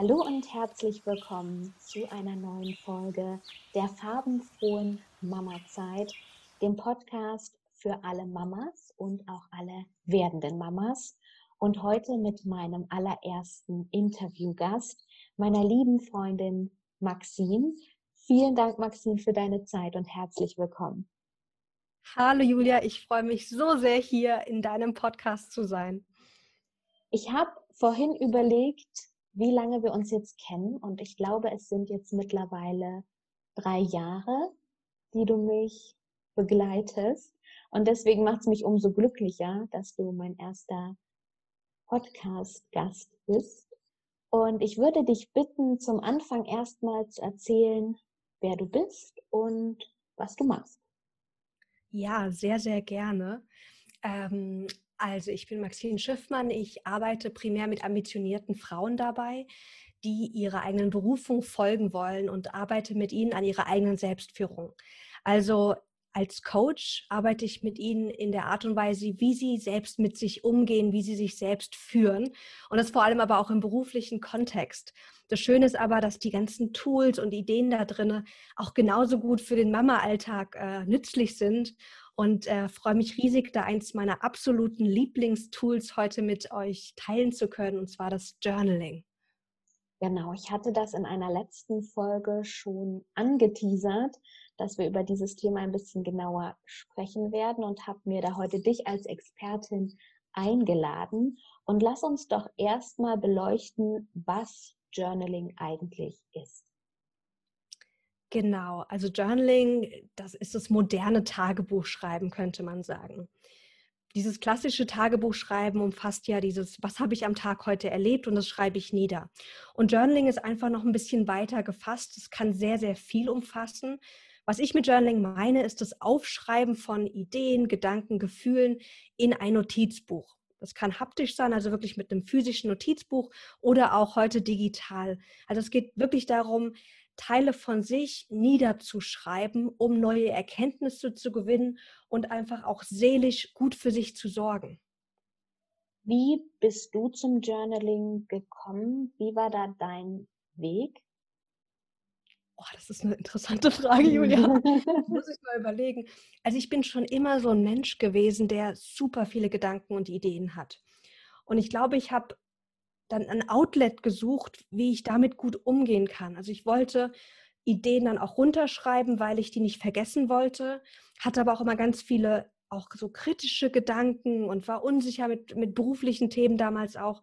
Hallo und herzlich willkommen zu einer neuen Folge der farbenfrohen Mama-Zeit, dem Podcast für alle Mamas und auch alle werdenden Mamas. Und heute mit meinem allerersten Interviewgast, meiner lieben Freundin Maxine. Vielen Dank, Maxine, für deine Zeit und herzlich willkommen. Hallo Julia, ich freue mich so sehr, hier in deinem Podcast zu sein. Ich habe vorhin überlegt, wie lange wir uns jetzt kennen und ich glaube, es sind jetzt mittlerweile drei Jahre, die du mich begleitest. Und deswegen macht es mich umso glücklicher, dass du mein erster Podcast-Gast bist. Und ich würde dich bitten, zum Anfang erstmal zu erzählen, wer du bist und was du machst. Ja, sehr, sehr gerne. Ähm, also ich bin Maxine Schiffmann. Ich arbeite primär mit ambitionierten Frauen dabei, die ihrer eigenen Berufung folgen wollen und arbeite mit ihnen an ihrer eigenen Selbstführung. Also als Coach arbeite ich mit ihnen in der Art und Weise, wie sie selbst mit sich umgehen, wie sie sich selbst führen und das vor allem aber auch im beruflichen Kontext. Das Schöne ist aber, dass die ganzen Tools und Ideen da drin auch genauso gut für den Mama-Alltag äh, nützlich sind und äh, freue mich riesig, da eins meiner absoluten Lieblingstools heute mit euch teilen zu können, und zwar das Journaling. Genau, ich hatte das in einer letzten Folge schon angeteasert, dass wir über dieses Thema ein bisschen genauer sprechen werden und habe mir da heute dich als Expertin eingeladen. Und lass uns doch erstmal beleuchten, was Journaling eigentlich ist. Genau, also Journaling, das ist das moderne Tagebuchschreiben, könnte man sagen. Dieses klassische Tagebuchschreiben umfasst ja dieses, was habe ich am Tag heute erlebt und das schreibe ich nieder. Und Journaling ist einfach noch ein bisschen weiter gefasst. Es kann sehr, sehr viel umfassen. Was ich mit Journaling meine, ist das Aufschreiben von Ideen, Gedanken, Gefühlen in ein Notizbuch. Das kann haptisch sein, also wirklich mit einem physischen Notizbuch oder auch heute digital. Also es geht wirklich darum, Teile von sich niederzuschreiben, um neue Erkenntnisse zu gewinnen und einfach auch seelisch gut für sich zu sorgen. Wie bist du zum Journaling gekommen? Wie war da dein Weg? Oh, das ist eine interessante Frage, Julia. muss ich mal überlegen. Also ich bin schon immer so ein Mensch gewesen, der super viele Gedanken und Ideen hat. Und ich glaube, ich habe dann ein Outlet gesucht, wie ich damit gut umgehen kann. Also ich wollte Ideen dann auch runterschreiben, weil ich die nicht vergessen wollte, hatte aber auch immer ganz viele auch so kritische Gedanken und war unsicher mit, mit beruflichen Themen damals auch.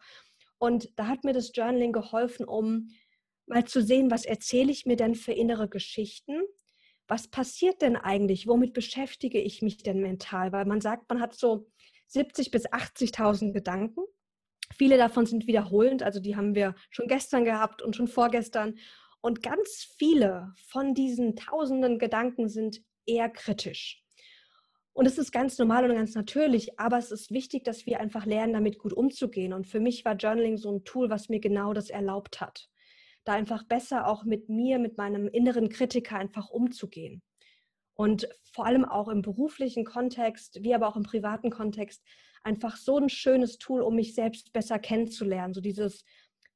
Und da hat mir das Journaling geholfen, um mal zu sehen, was erzähle ich mir denn für innere Geschichten? Was passiert denn eigentlich? Womit beschäftige ich mich denn mental? Weil man sagt, man hat so 70 bis 80.000 Gedanken Viele davon sind wiederholend, also die haben wir schon gestern gehabt und schon vorgestern. Und ganz viele von diesen tausenden Gedanken sind eher kritisch. Und es ist ganz normal und ganz natürlich, aber es ist wichtig, dass wir einfach lernen, damit gut umzugehen. Und für mich war Journaling so ein Tool, was mir genau das erlaubt hat. Da einfach besser auch mit mir, mit meinem inneren Kritiker einfach umzugehen. Und vor allem auch im beruflichen Kontext, wie aber auch im privaten Kontext, einfach so ein schönes Tool, um mich selbst besser kennenzulernen. So dieses,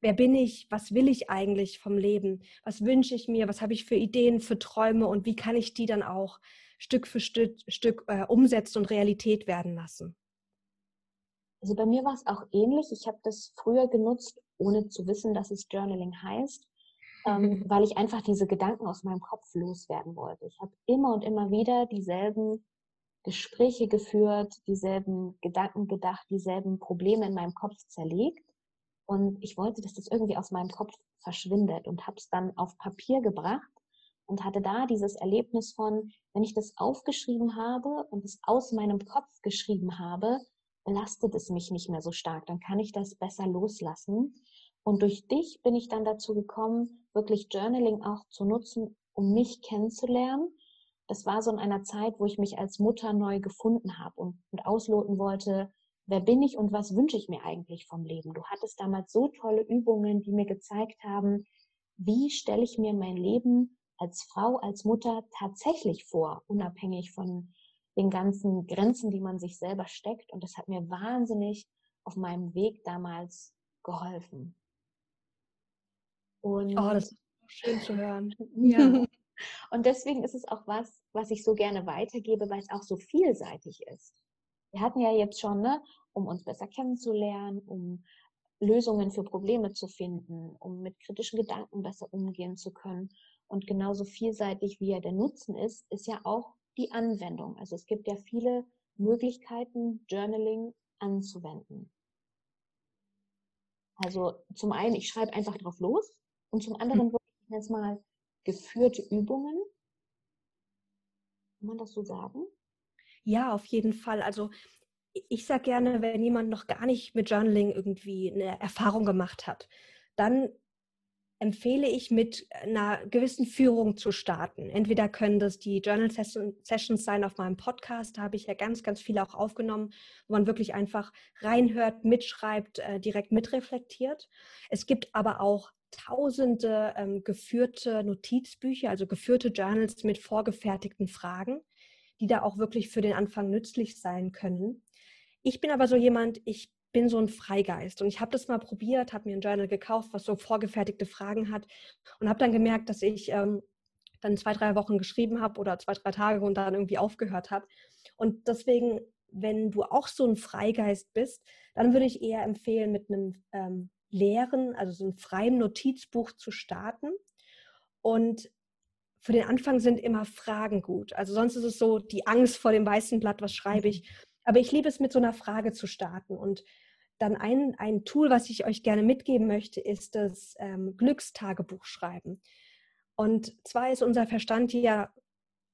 wer bin ich, was will ich eigentlich vom Leben, was wünsche ich mir, was habe ich für Ideen, für Träume und wie kann ich die dann auch Stück für Stück, Stück äh, umsetzen und Realität werden lassen. Also bei mir war es auch ähnlich. Ich habe das früher genutzt, ohne zu wissen, dass es Journaling heißt, ähm, weil ich einfach diese Gedanken aus meinem Kopf loswerden wollte. Ich habe immer und immer wieder dieselben Gespräche geführt, dieselben Gedanken gedacht, dieselben Probleme in meinem Kopf zerlegt. Und ich wollte, dass das irgendwie aus meinem Kopf verschwindet und habe es dann auf Papier gebracht und hatte da dieses Erlebnis von, wenn ich das aufgeschrieben habe und es aus meinem Kopf geschrieben habe, belastet es mich nicht mehr so stark. Dann kann ich das besser loslassen. Und durch dich bin ich dann dazu gekommen, wirklich Journaling auch zu nutzen, um mich kennenzulernen das war so in einer Zeit, wo ich mich als Mutter neu gefunden habe und, und ausloten wollte, wer bin ich und was wünsche ich mir eigentlich vom Leben. Du hattest damals so tolle Übungen, die mir gezeigt haben, wie stelle ich mir mein Leben als Frau, als Mutter tatsächlich vor, unabhängig von den ganzen Grenzen, die man sich selber steckt. Und das hat mir wahnsinnig auf meinem Weg damals geholfen. Und oh, das ist schön zu hören. ja. Und deswegen ist es auch was, was ich so gerne weitergebe, weil es auch so vielseitig ist. Wir hatten ja jetzt schon, ne, um uns besser kennenzulernen, um Lösungen für Probleme zu finden, um mit kritischen Gedanken besser umgehen zu können. Und genauso vielseitig wie ja der Nutzen ist, ist ja auch die Anwendung. Also es gibt ja viele Möglichkeiten, Journaling anzuwenden. Also zum einen, ich schreibe einfach drauf los und zum anderen mhm. würde ich jetzt mal geführte Übungen. Kann man das so sagen? Ja, auf jeden Fall. Also ich sage gerne, wenn jemand noch gar nicht mit Journaling irgendwie eine Erfahrung gemacht hat, dann empfehle ich, mit einer gewissen Führung zu starten. Entweder können das die Journal Sessions sein auf meinem Podcast, da habe ich ja ganz, ganz viele auch aufgenommen, wo man wirklich einfach reinhört, mitschreibt, äh, direkt mitreflektiert. Es gibt aber auch tausende ähm, geführte Notizbücher, also geführte Journals mit vorgefertigten Fragen, die da auch wirklich für den Anfang nützlich sein können. Ich bin aber so jemand, ich bin so ein Freigeist und ich habe das mal probiert, habe mir ein Journal gekauft, was so vorgefertigte Fragen hat und habe dann gemerkt, dass ich ähm, dann zwei, drei Wochen geschrieben habe oder zwei, drei Tage und dann irgendwie aufgehört habe. Und deswegen, wenn du auch so ein Freigeist bist, dann würde ich eher empfehlen, mit einem ähm, leeren, also so einem freien Notizbuch zu starten. Und für den Anfang sind immer Fragen gut. Also sonst ist es so die Angst vor dem weißen Blatt, was schreibe ich. Mhm. Aber ich liebe es, mit so einer Frage zu starten. Und dann ein, ein Tool, was ich euch gerne mitgeben möchte, ist das ähm, Glückstagebuch schreiben. Und zwar ist unser Verstand ja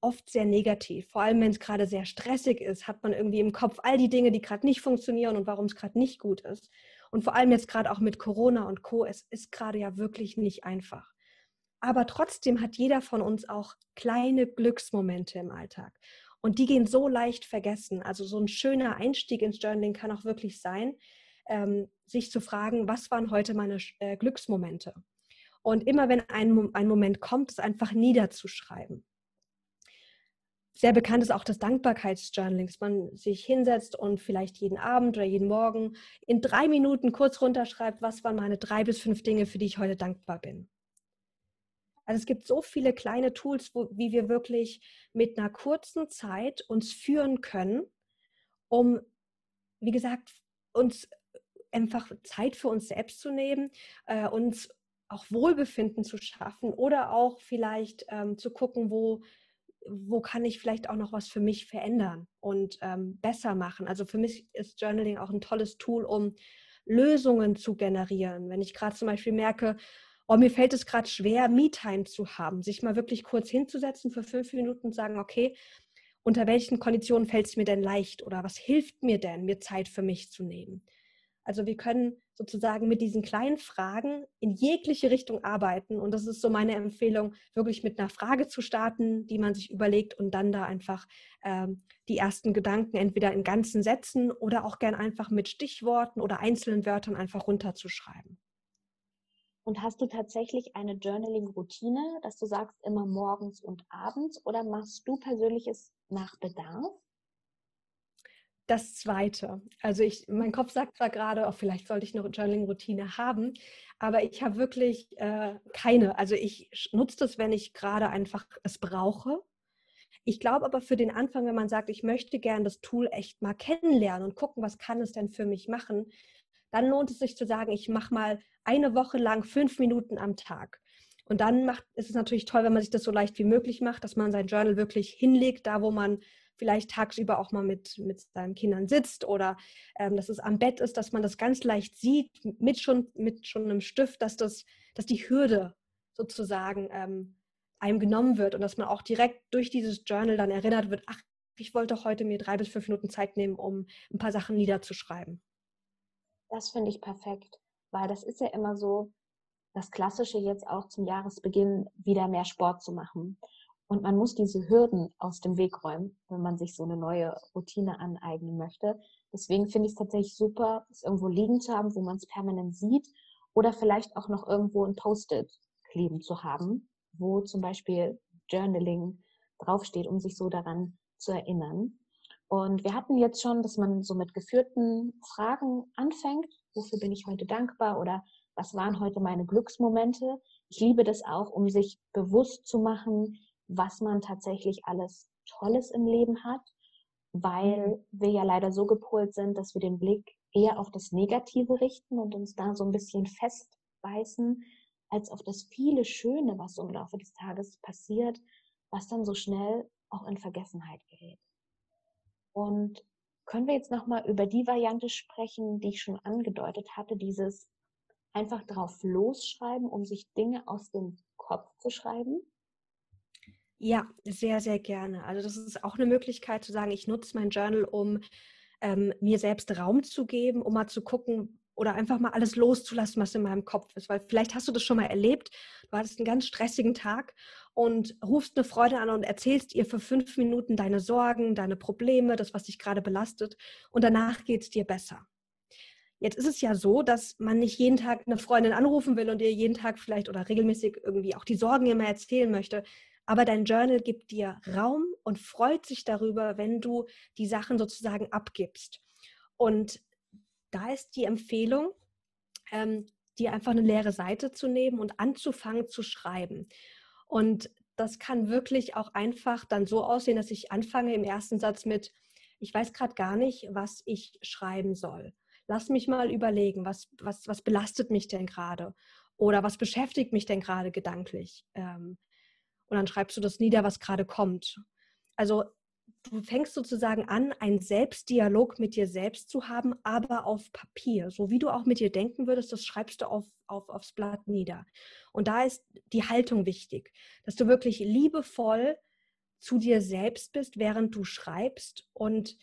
oft sehr negativ. Vor allem, wenn es gerade sehr stressig ist, hat man irgendwie im Kopf all die Dinge, die gerade nicht funktionieren und warum es gerade nicht gut ist. Und vor allem jetzt gerade auch mit Corona und Co. Es ist gerade ja wirklich nicht einfach. Aber trotzdem hat jeder von uns auch kleine Glücksmomente im Alltag. Und die gehen so leicht vergessen. Also so ein schöner Einstieg ins Journaling kann auch wirklich sein, ähm, sich zu fragen, was waren heute meine äh, Glücksmomente? Und immer wenn ein, ein Moment kommt, es einfach niederzuschreiben. Sehr bekannt ist auch das Dankbarkeitsjournaling, dass man sich hinsetzt und vielleicht jeden Abend oder jeden Morgen in drei Minuten kurz runterschreibt, was waren meine drei bis fünf Dinge, für die ich heute dankbar bin. Also es gibt so viele kleine Tools, wo, wie wir wirklich mit einer kurzen Zeit uns führen können, um, wie gesagt, uns einfach Zeit für uns selbst zu nehmen, äh, uns auch Wohlbefinden zu schaffen oder auch vielleicht ähm, zu gucken, wo, wo kann ich vielleicht auch noch was für mich verändern und ähm, besser machen. Also für mich ist Journaling auch ein tolles Tool, um Lösungen zu generieren. Wenn ich gerade zum Beispiel merke, oh, mir fällt es gerade schwer, Me-Time zu haben, sich mal wirklich kurz hinzusetzen für fünf Minuten und sagen, okay, unter welchen Konditionen fällt es mir denn leicht oder was hilft mir denn, mir Zeit für mich zu nehmen? Also wir können sozusagen mit diesen kleinen Fragen in jegliche Richtung arbeiten. Und das ist so meine Empfehlung, wirklich mit einer Frage zu starten, die man sich überlegt und dann da einfach ähm, die ersten Gedanken entweder in ganzen Sätzen oder auch gern einfach mit Stichworten oder einzelnen Wörtern einfach runterzuschreiben. Und hast du tatsächlich eine Journaling-Routine, dass du sagst immer morgens und abends oder machst du persönliches nach Bedarf? Das zweite. Also ich, mein Kopf sagt zwar gerade, auch oh, vielleicht sollte ich eine Journaling-Routine haben, aber ich habe wirklich äh, keine. Also ich nutze das, wenn ich gerade einfach es brauche. Ich glaube aber für den Anfang, wenn man sagt, ich möchte gerne das Tool echt mal kennenlernen und gucken, was kann es denn für mich machen, dann lohnt es sich zu sagen, ich mache mal eine Woche lang fünf Minuten am Tag. Und dann macht, ist es natürlich toll, wenn man sich das so leicht wie möglich macht, dass man sein Journal wirklich hinlegt, da wo man vielleicht tagsüber auch mal mit, mit seinen Kindern sitzt oder ähm, dass es am Bett ist, dass man das ganz leicht sieht, mit schon, mit schon einem Stift, dass, das, dass die Hürde sozusagen ähm, einem genommen wird und dass man auch direkt durch dieses Journal dann erinnert wird, ach, ich wollte heute mir drei bis fünf Minuten Zeit nehmen, um ein paar Sachen niederzuschreiben. Das finde ich perfekt, weil das ist ja immer so das Klassische jetzt auch zum Jahresbeginn wieder mehr Sport zu machen. Und man muss diese Hürden aus dem Weg räumen, wenn man sich so eine neue Routine aneignen möchte. Deswegen finde ich es tatsächlich super, es irgendwo liegen zu haben, wo man es permanent sieht oder vielleicht auch noch irgendwo ein Post-it kleben zu haben, wo zum Beispiel Journaling draufsteht, um sich so daran zu erinnern. Und wir hatten jetzt schon, dass man so mit geführten Fragen anfängt. Wofür bin ich heute dankbar oder was waren heute meine Glücksmomente? Ich liebe das auch, um sich bewusst zu machen, was man tatsächlich alles Tolles im Leben hat, weil mhm. wir ja leider so gepolt sind, dass wir den Blick eher auf das Negative richten und uns da so ein bisschen festbeißen, als auf das viele Schöne, was im Laufe des Tages passiert, was dann so schnell auch in Vergessenheit gerät. Und können wir jetzt nochmal über die Variante sprechen, die ich schon angedeutet hatte, dieses einfach drauf losschreiben, um sich Dinge aus dem Kopf zu schreiben? Ja, sehr, sehr gerne. Also das ist auch eine Möglichkeit zu sagen, ich nutze mein Journal, um ähm, mir selbst Raum zu geben, um mal zu gucken oder einfach mal alles loszulassen, was in meinem Kopf ist. Weil vielleicht hast du das schon mal erlebt, du hattest einen ganz stressigen Tag und rufst eine Freundin an und erzählst ihr für fünf Minuten deine Sorgen, deine Probleme, das, was dich gerade belastet und danach geht es dir besser. Jetzt ist es ja so, dass man nicht jeden Tag eine Freundin anrufen will und ihr jeden Tag vielleicht oder regelmäßig irgendwie auch die Sorgen immer erzählen möchte. Aber dein Journal gibt dir Raum und freut sich darüber, wenn du die Sachen sozusagen abgibst. Und da ist die Empfehlung, ähm, dir einfach eine leere Seite zu nehmen und anzufangen zu schreiben. Und das kann wirklich auch einfach dann so aussehen, dass ich anfange im ersten Satz mit, ich weiß gerade gar nicht, was ich schreiben soll. Lass mich mal überlegen, was, was, was belastet mich denn gerade? Oder was beschäftigt mich denn gerade gedanklich? Ähm, und dann schreibst du das nieder, was gerade kommt. Also du fängst sozusagen an, einen Selbstdialog mit dir selbst zu haben, aber auf Papier. So wie du auch mit dir denken würdest, das schreibst du auf, auf, aufs Blatt nieder. Und da ist die Haltung wichtig, dass du wirklich liebevoll zu dir selbst bist, während du schreibst und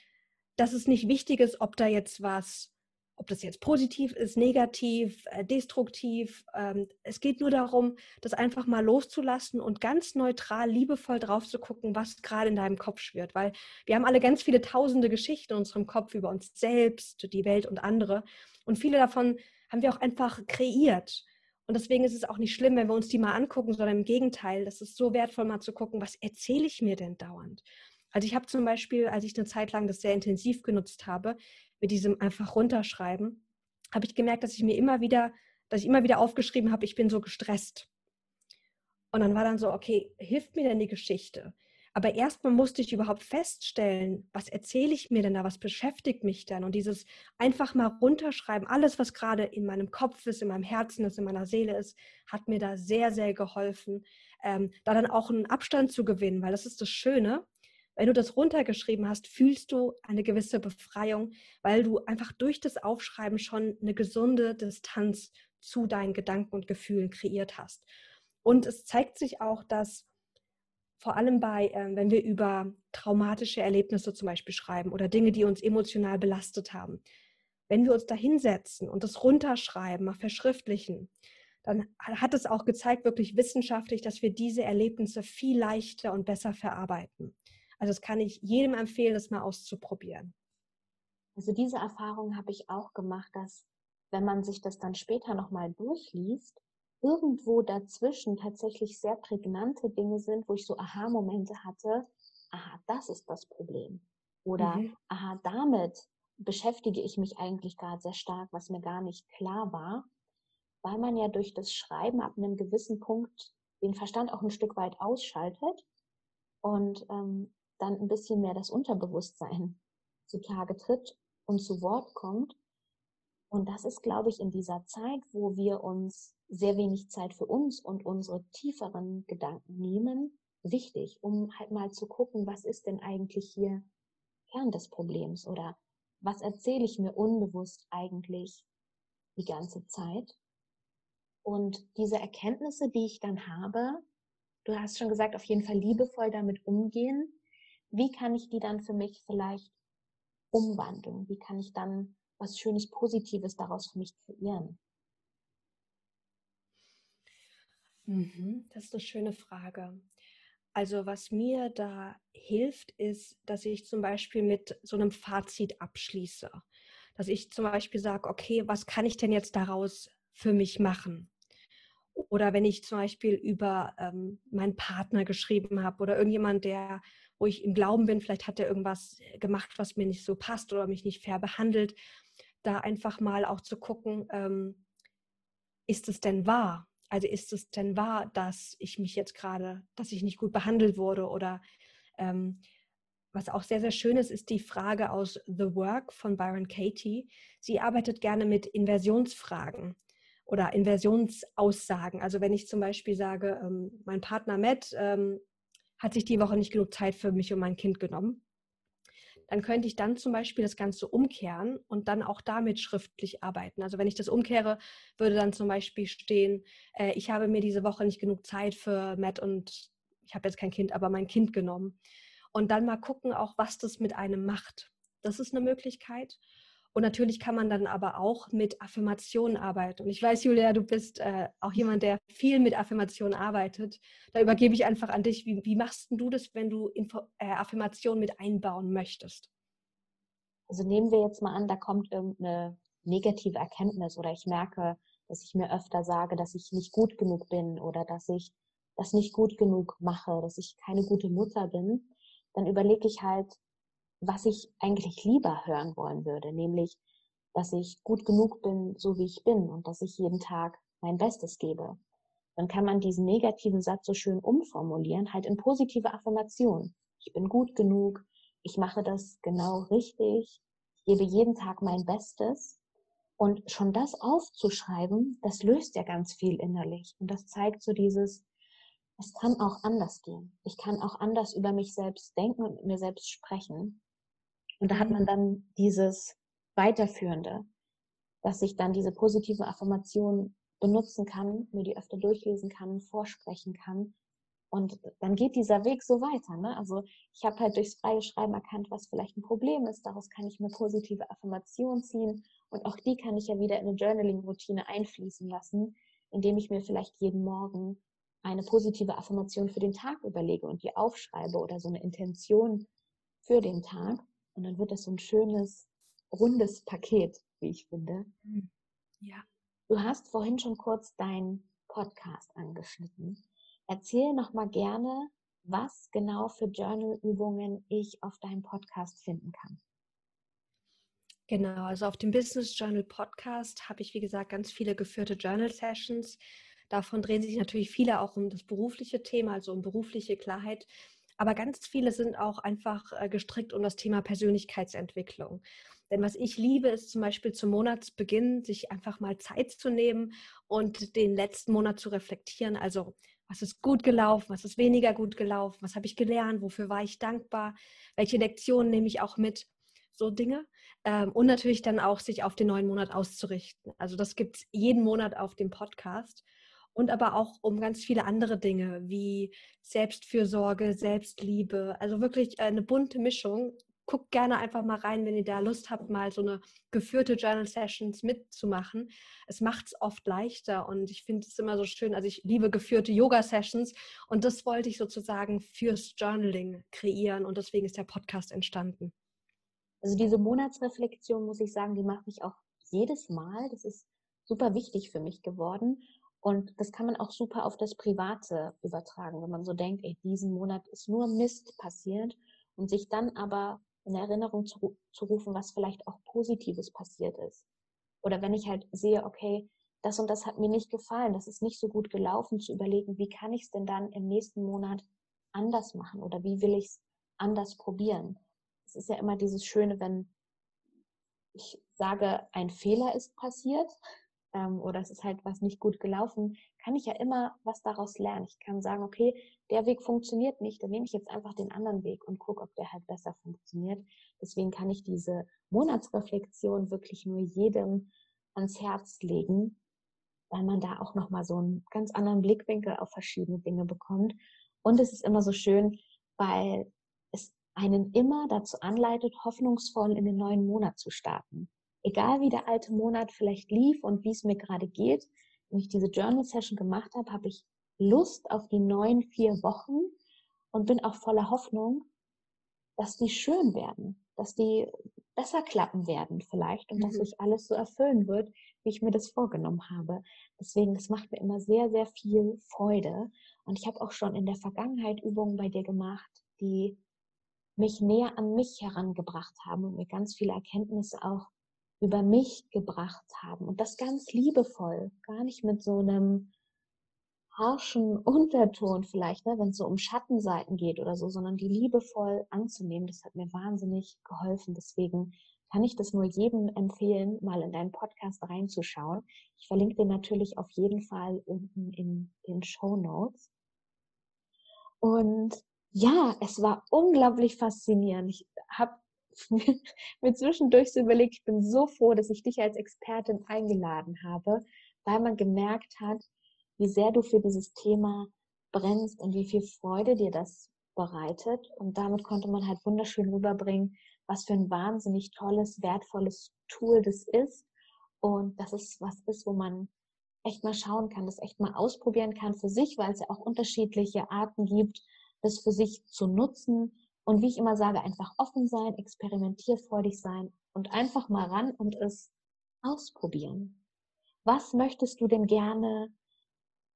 dass es nicht wichtig ist, ob da jetzt was ob das jetzt positiv ist, negativ, äh, destruktiv. Ähm, es geht nur darum, das einfach mal loszulassen und ganz neutral, liebevoll drauf zu gucken, was gerade in deinem Kopf schwirrt. Weil wir haben alle ganz viele tausende Geschichten in unserem Kopf über uns selbst, die Welt und andere. Und viele davon haben wir auch einfach kreiert. Und deswegen ist es auch nicht schlimm, wenn wir uns die mal angucken, sondern im Gegenteil, das ist so wertvoll, mal zu gucken, was erzähle ich mir denn dauernd? Also ich habe zum Beispiel, als ich eine Zeit lang das sehr intensiv genutzt habe, mit diesem einfach runterschreiben, habe ich gemerkt, dass ich mir immer wieder, dass ich immer wieder aufgeschrieben habe, ich bin so gestresst. Und dann war dann so, okay, hilft mir denn die Geschichte? Aber erstmal musste ich überhaupt feststellen, was erzähle ich mir denn da, was beschäftigt mich dann? Und dieses einfach mal runterschreiben, alles, was gerade in meinem Kopf ist, in meinem Herzen ist, in meiner Seele ist, hat mir da sehr, sehr geholfen, ähm, da dann auch einen Abstand zu gewinnen, weil das ist das Schöne. Wenn du das runtergeschrieben hast, fühlst du eine gewisse Befreiung, weil du einfach durch das Aufschreiben schon eine gesunde Distanz zu deinen Gedanken und Gefühlen kreiert hast. Und es zeigt sich auch, dass vor allem bei, äh, wenn wir über traumatische Erlebnisse zum Beispiel schreiben oder Dinge, die uns emotional belastet haben, wenn wir uns da hinsetzen und das runterschreiben, mal verschriftlichen, dann hat es auch gezeigt, wirklich wissenschaftlich, dass wir diese Erlebnisse viel leichter und besser verarbeiten. Also das kann ich jedem empfehlen, das mal auszuprobieren. Also diese Erfahrung habe ich auch gemacht, dass wenn man sich das dann später nochmal durchliest, irgendwo dazwischen tatsächlich sehr prägnante Dinge sind, wo ich so Aha-Momente hatte, aha, das ist das Problem. Oder mhm. aha, damit beschäftige ich mich eigentlich gerade sehr stark, was mir gar nicht klar war, weil man ja durch das Schreiben ab einem gewissen Punkt den Verstand auch ein Stück weit ausschaltet und ähm, dann ein bisschen mehr das Unterbewusstsein zutage tritt und zu Wort kommt. Und das ist, glaube ich, in dieser Zeit, wo wir uns sehr wenig Zeit für uns und unsere tieferen Gedanken nehmen, wichtig, um halt mal zu gucken, was ist denn eigentlich hier Kern des Problems oder was erzähle ich mir unbewusst eigentlich die ganze Zeit. Und diese Erkenntnisse, die ich dann habe, du hast schon gesagt, auf jeden Fall liebevoll damit umgehen, wie kann ich die dann für mich vielleicht umwandeln? Wie kann ich dann was Schönes, Positives daraus für mich kreieren? Mhm, das ist eine schöne Frage. Also was mir da hilft, ist, dass ich zum Beispiel mit so einem Fazit abschließe. Dass ich zum Beispiel sage, okay, was kann ich denn jetzt daraus für mich machen? Oder wenn ich zum Beispiel über ähm, meinen Partner geschrieben habe oder irgendjemand, der wo ich im Glauben bin, vielleicht hat er irgendwas gemacht, was mir nicht so passt oder mich nicht fair behandelt, da einfach mal auch zu gucken, ähm, ist es denn wahr? Also ist es denn wahr, dass ich mich jetzt gerade, dass ich nicht gut behandelt wurde oder ähm, was auch sehr, sehr schön ist, ist die Frage aus The Work von Byron Katie. Sie arbeitet gerne mit Inversionsfragen oder Inversionsaussagen. Also wenn ich zum Beispiel sage, ähm, mein Partner Matt ähm, hat sich die Woche nicht genug Zeit für mich und mein Kind genommen, dann könnte ich dann zum Beispiel das Ganze umkehren und dann auch damit schriftlich arbeiten. Also wenn ich das umkehre, würde dann zum Beispiel stehen, äh, ich habe mir diese Woche nicht genug Zeit für Matt und ich habe jetzt kein Kind, aber mein Kind genommen. Und dann mal gucken auch, was das mit einem macht. Das ist eine Möglichkeit. Und natürlich kann man dann aber auch mit Affirmationen arbeiten. Und ich weiß, Julia, du bist äh, auch jemand, der viel mit Affirmationen arbeitet. Da übergebe ich einfach an dich. Wie, wie machst du das, wenn du Info äh, Affirmationen mit einbauen möchtest? Also nehmen wir jetzt mal an, da kommt irgendeine negative Erkenntnis oder ich merke, dass ich mir öfter sage, dass ich nicht gut genug bin oder dass ich das nicht gut genug mache, dass ich keine gute Mutter bin, dann überlege ich halt, was ich eigentlich lieber hören wollen würde, nämlich, dass ich gut genug bin, so wie ich bin und dass ich jeden Tag mein Bestes gebe. Dann kann man diesen negativen Satz so schön umformulieren, halt in positive Affirmation. Ich bin gut genug, ich mache das genau richtig, ich gebe jeden Tag mein Bestes. Und schon das aufzuschreiben, das löst ja ganz viel innerlich. Und das zeigt so dieses, es kann auch anders gehen. Ich kann auch anders über mich selbst denken und mit mir selbst sprechen. Und da hat man mhm. dann dieses Weiterführende, dass ich dann diese positive Affirmation benutzen kann, mir die öfter durchlesen kann, vorsprechen kann. Und dann geht dieser Weg so weiter. Ne? Also ich habe halt durchs freie Schreiben erkannt, was vielleicht ein Problem ist. Daraus kann ich mir positive Affirmation ziehen. Und auch die kann ich ja wieder in eine Journaling-Routine einfließen lassen, indem ich mir vielleicht jeden Morgen eine positive Affirmation für den Tag überlege und die aufschreibe oder so eine Intention für den Tag. Und dann wird das so ein schönes, rundes Paket, wie ich finde. Hm. Ja. Du hast vorhin schon kurz deinen Podcast angeschnitten. Erzähl noch mal gerne, was genau für Journal-Übungen ich auf deinem Podcast finden kann. Genau, also auf dem Business Journal Podcast habe ich, wie gesagt, ganz viele geführte Journal Sessions. Davon drehen sich natürlich viele auch um das berufliche Thema, also um berufliche Klarheit. Aber ganz viele sind auch einfach äh, gestrickt um das Thema Persönlichkeitsentwicklung. Denn was ich liebe, ist zum Beispiel zum Monatsbeginn, sich einfach mal Zeit zu nehmen und den letzten Monat zu reflektieren. Also, was ist gut gelaufen, was ist weniger gut gelaufen, was habe ich gelernt, wofür war ich dankbar, welche Lektionen nehme ich auch mit, so Dinge. Ähm, und natürlich dann auch sich auf den neuen Monat auszurichten. Also, das gibt es jeden Monat auf dem Podcast und aber auch um ganz viele andere Dinge wie Selbstfürsorge, Selbstliebe. Also wirklich äh, eine bunte Mischung. Guckt gerne einfach mal rein, wenn ihr da Lust habt, mal so eine geführte Journal Sessions mitzumachen. Es macht es oft leichter und ich finde es immer so schön. Also ich liebe geführte Yoga Sessions und das wollte ich sozusagen fürs Journaling kreieren und deswegen ist der Podcast entstanden. Also diese Monatsreflexion, muss ich sagen, die macht mich auch jedes Mal. Das ist super wichtig für mich geworden. Und das kann man auch super auf das Private übertragen, wenn man so denkt, ey, diesen Monat ist nur Mist passiert und sich dann aber in Erinnerung zu, zu rufen, was vielleicht auch Positives passiert ist. Oder wenn ich halt sehe, okay, das und das hat mir nicht gefallen, das ist nicht so gut gelaufen, zu überlegen, wie kann ich es denn dann im nächsten Monat anders machen oder wie will ich es anders probieren. Es ist ja immer dieses Schöne, wenn ich sage, ein Fehler ist passiert, ähm, oder es ist halt was nicht gut gelaufen, kann ich ja immer was daraus lernen. Ich kann sagen, okay, der Weg funktioniert nicht, dann nehme ich jetzt einfach den anderen Weg und gucke, ob der halt besser funktioniert. Deswegen kann ich diese Monatsreflexion wirklich nur jedem ans Herz legen, weil man da auch nochmal so einen ganz anderen Blickwinkel auf verschiedene Dinge bekommt. Und es ist immer so schön, weil es einen immer dazu anleitet, hoffnungsvoll in den neuen Monat zu starten egal wie der alte Monat vielleicht lief und wie es mir gerade geht, wenn ich diese Journal Session gemacht habe, habe ich Lust auf die neuen vier Wochen und bin auch voller Hoffnung, dass die schön werden, dass die besser klappen werden vielleicht und mhm. dass sich alles so erfüllen wird, wie ich mir das vorgenommen habe. Deswegen, das macht mir immer sehr, sehr viel Freude. Und ich habe auch schon in der Vergangenheit Übungen bei dir gemacht, die mich näher an mich herangebracht haben und mir ganz viele Erkenntnisse auch über mich gebracht haben. Und das ganz liebevoll, gar nicht mit so einem harschen Unterton vielleicht, ne, wenn es so um Schattenseiten geht oder so, sondern die liebevoll anzunehmen, das hat mir wahnsinnig geholfen. Deswegen kann ich das nur jedem empfehlen, mal in deinen Podcast reinzuschauen. Ich verlinke den natürlich auf jeden Fall unten in den Show Notes. Und ja, es war unglaublich faszinierend. Ich habe mir zwischendurch so überlegt, ich bin so froh, dass ich dich als Expertin eingeladen habe, weil man gemerkt hat, wie sehr du für dieses Thema brennst und wie viel Freude dir das bereitet. Und damit konnte man halt wunderschön rüberbringen, was für ein wahnsinnig tolles, wertvolles Tool das ist. Und dass es was ist, wo man echt mal schauen kann, das echt mal ausprobieren kann für sich, weil es ja auch unterschiedliche Arten gibt, das für sich zu nutzen. Und wie ich immer sage, einfach offen sein, experimentierfreudig sein und einfach mal ran und es ausprobieren. Was möchtest du denn gerne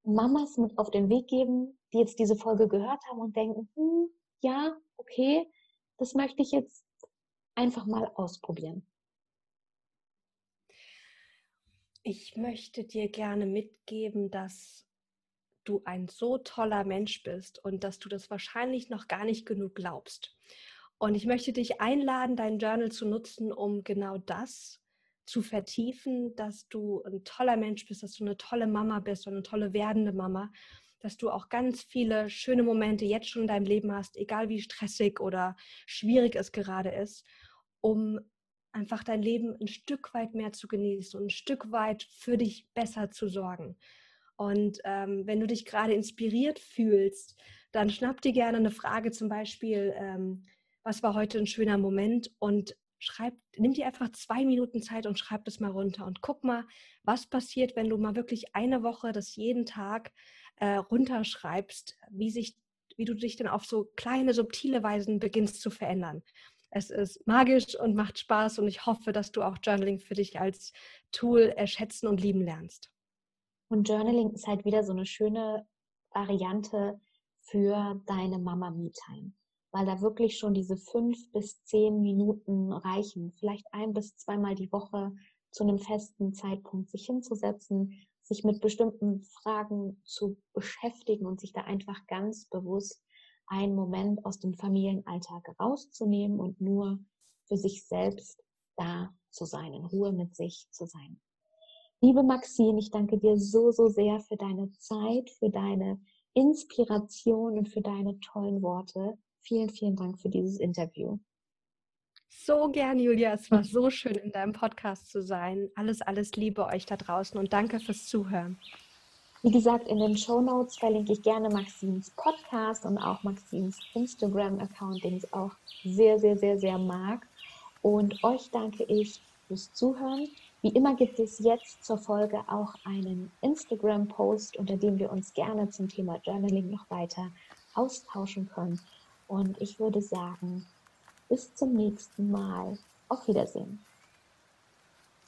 Mamas mit auf den Weg geben, die jetzt diese Folge gehört haben und denken, hm, ja, okay, das möchte ich jetzt einfach mal ausprobieren? Ich möchte dir gerne mitgeben, dass du ein so toller Mensch bist und dass du das wahrscheinlich noch gar nicht genug glaubst. Und ich möchte dich einladen, dein Journal zu nutzen, um genau das zu vertiefen, dass du ein toller Mensch bist, dass du eine tolle Mama bist und eine tolle werdende Mama, dass du auch ganz viele schöne Momente jetzt schon in deinem Leben hast, egal wie stressig oder schwierig es gerade ist, um einfach dein Leben ein Stück weit mehr zu genießen und ein Stück weit für dich besser zu sorgen. Und ähm, wenn du dich gerade inspiriert fühlst, dann schnapp dir gerne eine Frage, zum Beispiel, ähm, was war heute ein schöner Moment und schreib, nimm dir einfach zwei Minuten Zeit und schreib das mal runter und guck mal, was passiert, wenn du mal wirklich eine Woche das jeden Tag äh, runterschreibst, wie sich, wie du dich dann auf so kleine, subtile Weisen beginnst zu verändern. Es ist magisch und macht Spaß und ich hoffe, dass du auch Journaling für dich als Tool erschätzen und lieben lernst. Und Journaling ist halt wieder so eine schöne Variante für deine Mama-Me-Time weil da wirklich schon diese fünf bis zehn Minuten reichen, vielleicht ein bis zweimal die Woche zu einem festen Zeitpunkt sich hinzusetzen, sich mit bestimmten Fragen zu beschäftigen und sich da einfach ganz bewusst einen Moment aus dem Familienalltag rauszunehmen und nur für sich selbst da zu sein, in Ruhe mit sich zu sein. Liebe Maxine, ich danke dir so, so sehr für deine Zeit, für deine Inspiration und für deine tollen Worte. Vielen, vielen Dank für dieses Interview. So gern, Julia. Es war so schön, in deinem Podcast zu sein. Alles, alles Liebe euch da draußen und danke fürs Zuhören. Wie gesagt, in den Show Notes verlinke ich gerne Maxins Podcast und auch Maxins Instagram-Account, den ich auch sehr, sehr, sehr, sehr mag. Und euch danke ich fürs Zuhören. Wie immer gibt es jetzt zur Folge auch einen Instagram-Post, unter dem wir uns gerne zum Thema Journaling noch weiter austauschen können. Und ich würde sagen, bis zum nächsten Mal. Auf Wiedersehen.